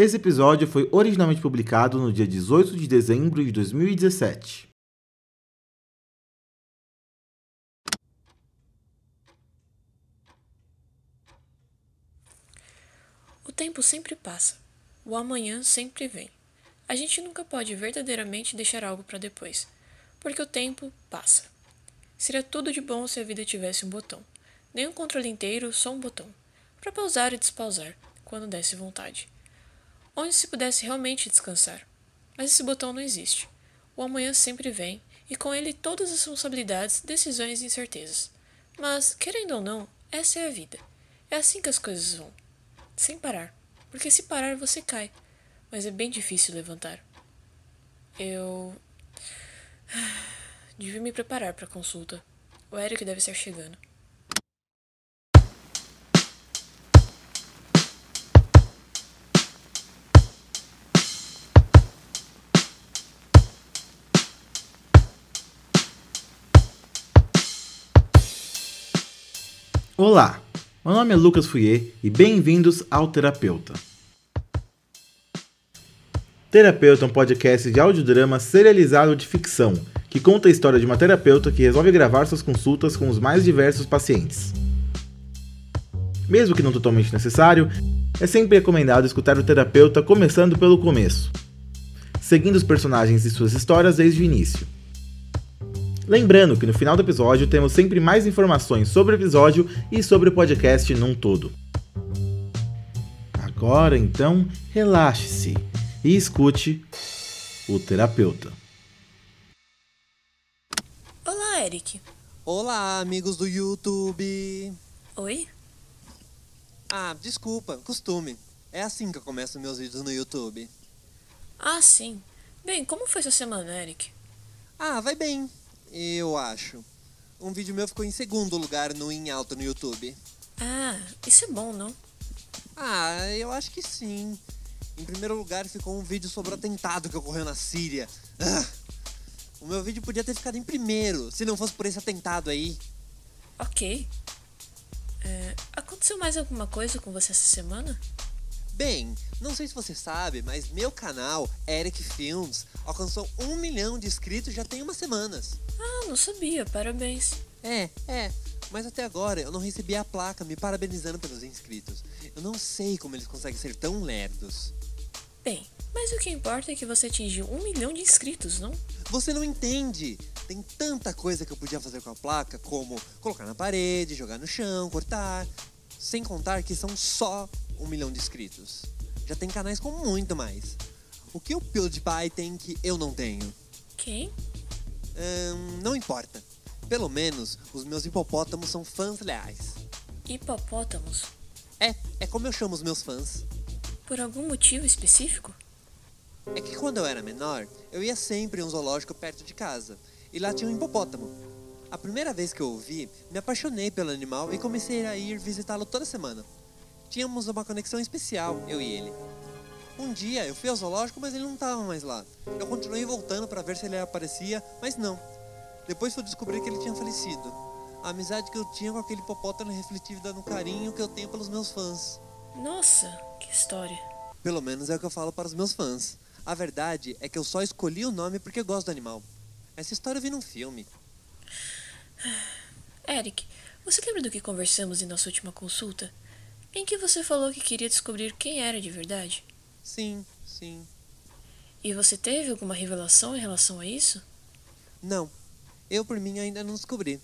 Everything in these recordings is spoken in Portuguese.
Esse episódio foi originalmente publicado no dia 18 de dezembro de 2017. O tempo sempre passa. O amanhã sempre vem. A gente nunca pode verdadeiramente deixar algo para depois, porque o tempo passa. Seria tudo de bom se a vida tivesse um botão. Nem um controle inteiro, só um botão. Para pausar e despausar, quando desse vontade. Onde se pudesse realmente descansar. Mas esse botão não existe. O amanhã sempre vem, e com ele todas as responsabilidades, decisões e incertezas. Mas, querendo ou não, essa é a vida. É assim que as coisas vão. Sem parar. Porque se parar, você cai. Mas é bem difícil levantar. Eu. Devia me preparar para a consulta. O Eric deve estar chegando. Olá, meu nome é Lucas Fouier e bem-vindos ao Terapeuta. Terapeuta é um podcast de audiodrama serializado de ficção que conta a história de uma terapeuta que resolve gravar suas consultas com os mais diversos pacientes. Mesmo que não totalmente necessário, é sempre recomendado escutar o terapeuta começando pelo começo, seguindo os personagens e suas histórias desde o início. Lembrando que no final do episódio temos sempre mais informações sobre o episódio e sobre o podcast num todo. Agora então, relaxe-se e escute o terapeuta. Olá, Eric. Olá, amigos do YouTube. Oi? Ah, desculpa, costume. É assim que eu começo meus vídeos no YouTube. Ah, sim. Bem, como foi sua semana, Eric? Ah, vai bem. Eu acho. Um vídeo meu ficou em segundo lugar no Em Alta no YouTube. Ah, isso é bom, não? Ah, eu acho que sim. Em primeiro lugar ficou um vídeo sobre o atentado que ocorreu na Síria. Ah, o meu vídeo podia ter ficado em primeiro, se não fosse por esse atentado aí. Ok. É, aconteceu mais alguma coisa com você essa semana? Bem, não sei se você sabe, mas meu canal, Eric Films, alcançou um milhão de inscritos já tem umas semanas. Ah, não sabia, parabéns. É, é, mas até agora eu não recebi a placa me parabenizando pelos inscritos. Eu não sei como eles conseguem ser tão lerdos. Bem, mas o que importa é que você atingiu um milhão de inscritos, não? Você não entende! Tem tanta coisa que eu podia fazer com a placa, como colocar na parede, jogar no chão, cortar. Sem contar que são só um milhão de inscritos. Já tem canais com muito mais. O que o PewDiePie tem que eu não tenho? Quem? Hum, não importa. Pelo menos os meus hipopótamos são fãs leais. Hipopótamos? É, é como eu chamo os meus fãs. Por algum motivo específico? É que quando eu era menor, eu ia sempre em um zoológico perto de casa. E lá tinha um hipopótamo. A primeira vez que eu o vi, me apaixonei pelo animal e comecei a ir visitá-lo toda semana. Tínhamos uma conexão especial, eu e ele. Um dia eu fui ao zoológico, mas ele não estava mais lá. Eu continuei voltando para ver se ele aparecia, mas não. Depois fui descobrir que ele tinha falecido. A amizade que eu tinha com aquele hipopótamo refletida no carinho que eu tenho pelos meus fãs. Nossa, que história. Pelo menos é o que eu falo para os meus fãs. A verdade é que eu só escolhi o nome porque gosto do animal. Essa história eu vi num filme. Eric, você lembra do que conversamos em nossa última consulta? Em que você falou que queria descobrir quem era de verdade? Sim, sim. E você teve alguma revelação em relação a isso? Não. Eu por mim ainda não descobri.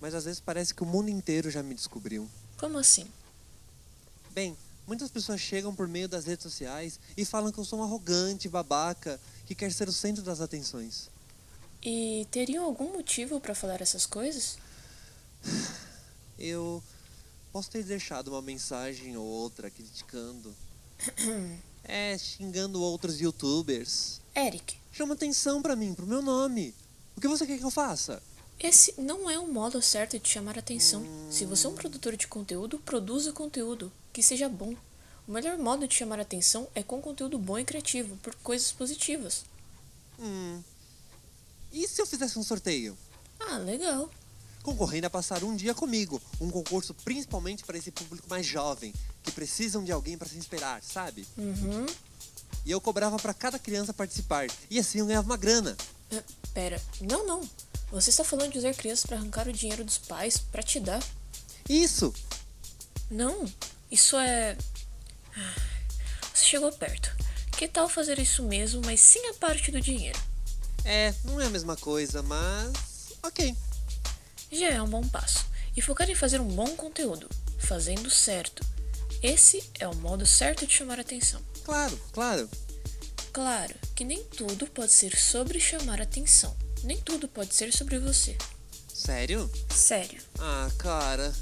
Mas às vezes parece que o mundo inteiro já me descobriu. Como assim? Bem, muitas pessoas chegam por meio das redes sociais e falam que eu sou um arrogante, babaca, que quer ser o centro das atenções. E teriam algum motivo para falar essas coisas? Eu posso ter deixado uma mensagem ou outra criticando. é, xingando outros youtubers. Eric. Chama atenção para mim, pro meu nome. O que você quer que eu faça? Esse não é o modo certo de chamar atenção. Hum... Se você é um produtor de conteúdo, produza conteúdo que seja bom. O melhor modo de chamar atenção é com conteúdo bom e criativo, por coisas positivas. Hum. E se eu fizesse um sorteio? Ah, legal. Concorrendo a passar um dia comigo, um concurso principalmente para esse público mais jovem, que precisam de alguém para se inspirar, sabe? Uhum. E eu cobrava para cada criança participar. E assim eu ganhava uma grana. Pera, não, não. Você está falando de usar crianças para arrancar o dinheiro dos pais para te dar? Isso! Não, isso é. Você chegou perto. Que tal fazer isso mesmo, mas sem a parte do dinheiro? É, não é a mesma coisa, mas. Ok. Já é um bom passo. E focar em fazer um bom conteúdo, fazendo certo. Esse é o modo certo de chamar atenção. Claro, claro. Claro que nem tudo pode ser sobre chamar atenção. Nem tudo pode ser sobre você. Sério? Sério. Ah, cara.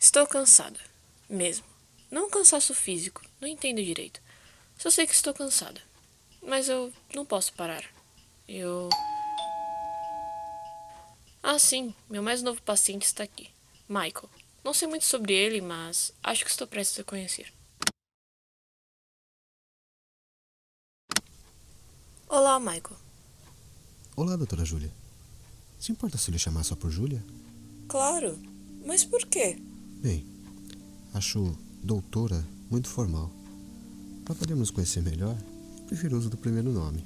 Estou cansada. Mesmo. Não um cansaço físico, não entendo direito. Só sei que estou cansada. Mas eu não posso parar. Eu. Ah, sim, meu mais novo paciente está aqui. Michael. Não sei muito sobre ele, mas acho que estou prestes a conhecer. Olá, Michael. Olá, doutora Júlia. Se importa se eu lhe chamar só por Júlia? Claro, mas por quê? Bem, acho doutora muito formal. Para podermos nos conhecer melhor, prefiro o uso do primeiro nome.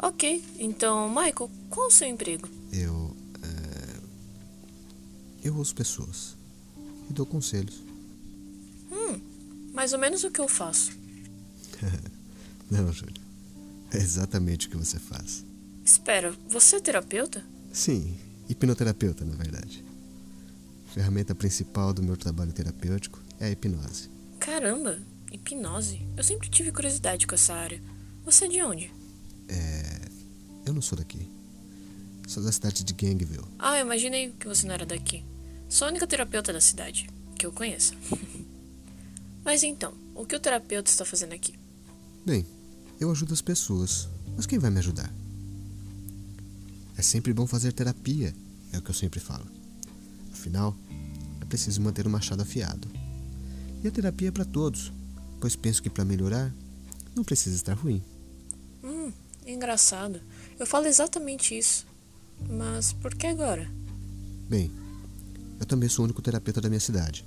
Ok, então, Michael, qual o seu emprego? Eu. é, Eu ouço pessoas e dou conselhos. Mais ou menos o que eu faço. Não, Júlia. É exatamente o que você faz. Espera, você é terapeuta? Sim, hipnoterapeuta, na verdade. A ferramenta principal do meu trabalho terapêutico é a hipnose. Caramba, hipnose. Eu sempre tive curiosidade com essa área. Você é de onde? Eu não sou daqui. Sou da cidade de Gangville. Ah, eu imaginei que você não era daqui. Sou a única terapeuta da cidade, que eu conheço. Mas então, o que o terapeuta está fazendo aqui? Bem, eu ajudo as pessoas, mas quem vai me ajudar? É sempre bom fazer terapia, é o que eu sempre falo. Afinal, é preciso manter o machado afiado. E a terapia é para todos, pois penso que para melhorar, não precisa estar ruim. Hum, engraçado. Eu falo exatamente isso. Mas por que agora? Bem, eu também sou o único terapeuta da minha cidade.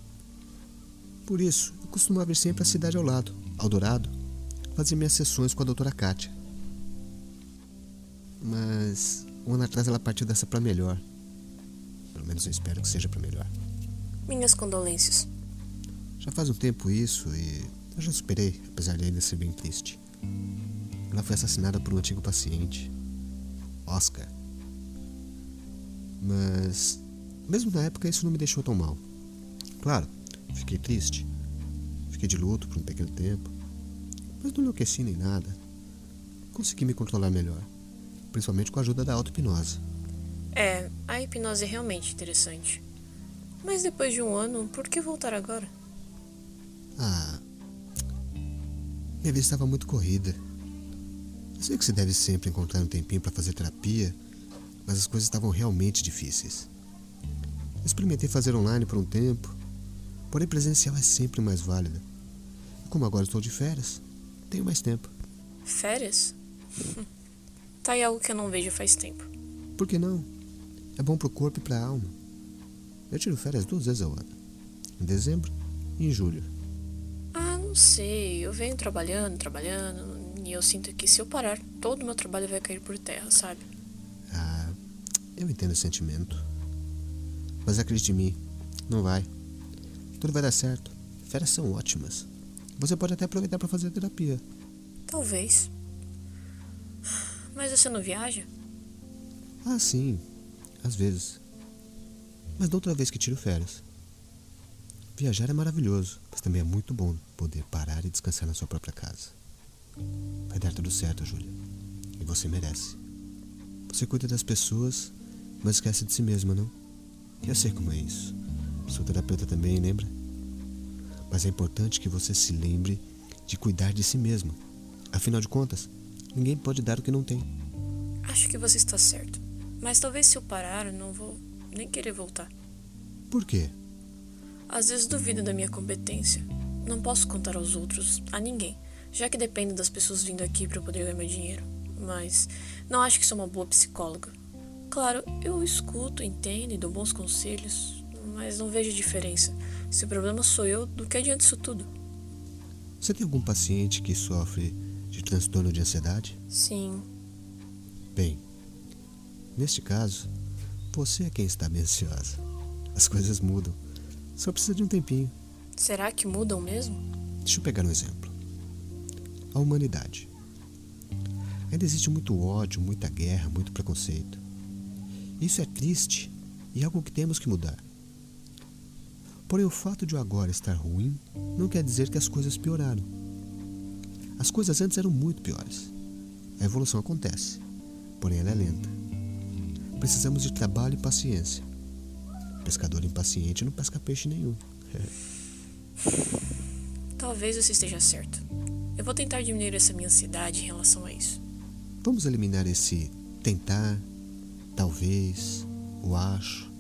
Por isso, eu costumava vir sempre à cidade ao lado, ao Dourado, fazer minhas sessões com a doutora Kátia. Mas um ano atrás ela partiu dessa para melhor. Pelo menos eu espero que seja para melhor. Minhas condolências. Já faz um tempo isso e eu já superei, apesar de ainda ser bem triste. Ela foi assassinada por um antigo paciente, Oscar. Mas, mesmo na época, isso não me deixou tão mal. Claro, fiquei triste. Fiquei de luto por um pequeno tempo. Mas não enlouqueci nem nada. Consegui me controlar melhor, principalmente com a ajuda da auto-hipnose. É, a hipnose é realmente interessante. Mas depois de um ano, por que voltar agora? Ah. Minha vida estava muito corrida. Eu sei que você deve sempre encontrar um tempinho para fazer terapia, mas as coisas estavam realmente difíceis. Eu experimentei fazer online por um tempo, porém presencial é sempre mais válida. E como agora estou de férias, tenho mais tempo. Férias? tá aí algo que eu não vejo faz tempo. Por que não? É bom pro corpo e pra alma. Eu tiro férias duas vezes ao ano. Em dezembro e em julho. Não sei. Eu venho trabalhando, trabalhando, e eu sinto que se eu parar, todo o meu trabalho vai cair por terra, sabe? Ah, eu entendo o sentimento. Mas acredite em mim, não vai. Tudo vai dar certo. Férias são ótimas. Você pode até aproveitar para fazer terapia. Talvez. Mas você não viaja? Ah, sim. Às vezes. Mas da outra vez que tiro férias. Viajar é maravilhoso, mas também é muito bom poder parar e descansar na sua própria casa. Vai dar tudo certo, Júlia. E você merece. Você cuida das pessoas, mas esquece de si mesma, não? Eu sei como é isso. Sou terapeuta também, lembra? Mas é importante que você se lembre de cuidar de si mesma. Afinal de contas, ninguém pode dar o que não tem. Acho que você está certo. Mas talvez se eu parar, eu não vou nem querer voltar. Por quê? Às vezes duvido da minha competência. Não posso contar aos outros, a ninguém, já que dependo das pessoas vindo aqui para eu poder ganhar meu dinheiro. Mas não acho que sou uma boa psicóloga. Claro, eu escuto, entendo e dou bons conselhos, mas não vejo diferença. Se o problema sou eu, do que adianta isso tudo? Você tem algum paciente que sofre de transtorno de ansiedade? Sim. Bem, neste caso, você é quem está bem ansiosa. As coisas mudam. Só precisa de um tempinho. Será que mudam mesmo? Deixa eu pegar um exemplo. A humanidade. Ainda existe muito ódio, muita guerra, muito preconceito. Isso é triste e algo que temos que mudar. Porém, o fato de o agora estar ruim não quer dizer que as coisas pioraram. As coisas antes eram muito piores. A evolução acontece, porém ela é lenta. Precisamos de trabalho e paciência. Pescador impaciente não pesca peixe nenhum. Talvez você esteja certo. Eu vou tentar diminuir essa minha ansiedade em relação a isso. Vamos eliminar esse tentar, talvez, o acho.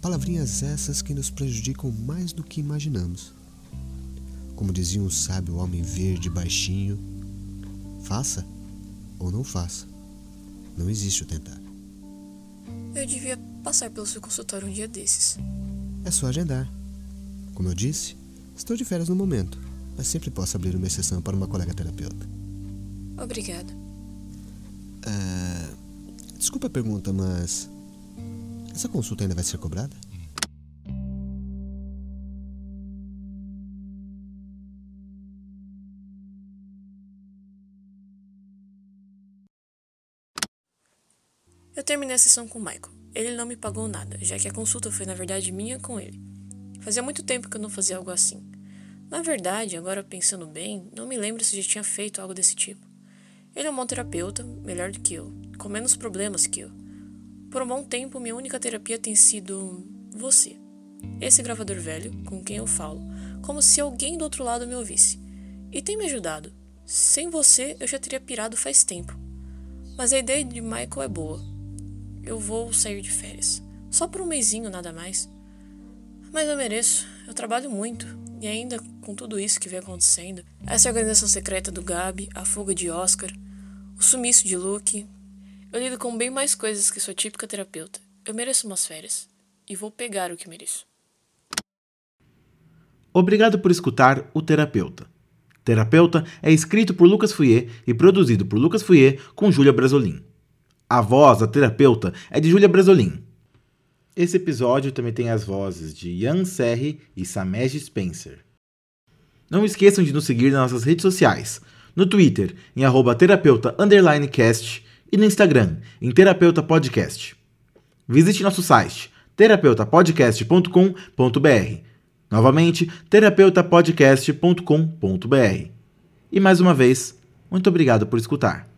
Palavrinhas essas que nos prejudicam mais do que imaginamos. Como dizia um sábio homem verde baixinho, faça ou não faça. Não existe o tentar. Eu devia passar pelo seu consultório um dia desses. É só agendar. Como eu disse, estou de férias no momento, mas sempre posso abrir uma exceção para uma colega terapeuta. Obrigada. Ah, desculpa a pergunta, mas. Essa consulta ainda vai ser cobrada? Eu terminei a sessão com o Michael. Ele não me pagou nada, já que a consulta foi na verdade minha com ele. Fazia muito tempo que eu não fazia algo assim. Na verdade, agora pensando bem, não me lembro se já tinha feito algo desse tipo. Ele é um bom terapeuta, melhor do que eu, com menos problemas que eu. Por um bom tempo, minha única terapia tem sido você. Esse gravador velho, com quem eu falo, como se alguém do outro lado me ouvisse. E tem me ajudado. Sem você, eu já teria pirado faz tempo. Mas a ideia de Michael é boa. Eu vou sair de férias. Só por um mêsinho, nada mais. Mas eu mereço. Eu trabalho muito. E ainda com tudo isso que vem acontecendo, essa organização secreta do Gabi, a fuga de Oscar, o sumiço de Luke, eu lido com bem mais coisas que sua típica terapeuta. Eu mereço umas férias. E vou pegar o que mereço. Obrigado por escutar O Terapeuta. Terapeuta é escrito por Lucas Fouier e produzido por Lucas Fouier com Júlia Brasolin. A voz da terapeuta é de Júlia Brasolin. Esse episódio também tem as vozes de Ian Serri e Samej Spencer. Não esqueçam de nos seguir nas nossas redes sociais, no Twitter em arroba terapeuta cast e no Instagram em terapeuta podcast. Visite nosso site terapeutapodcast.com.br. Novamente, terapeutapodcast.com.br. E mais uma vez, muito obrigado por escutar.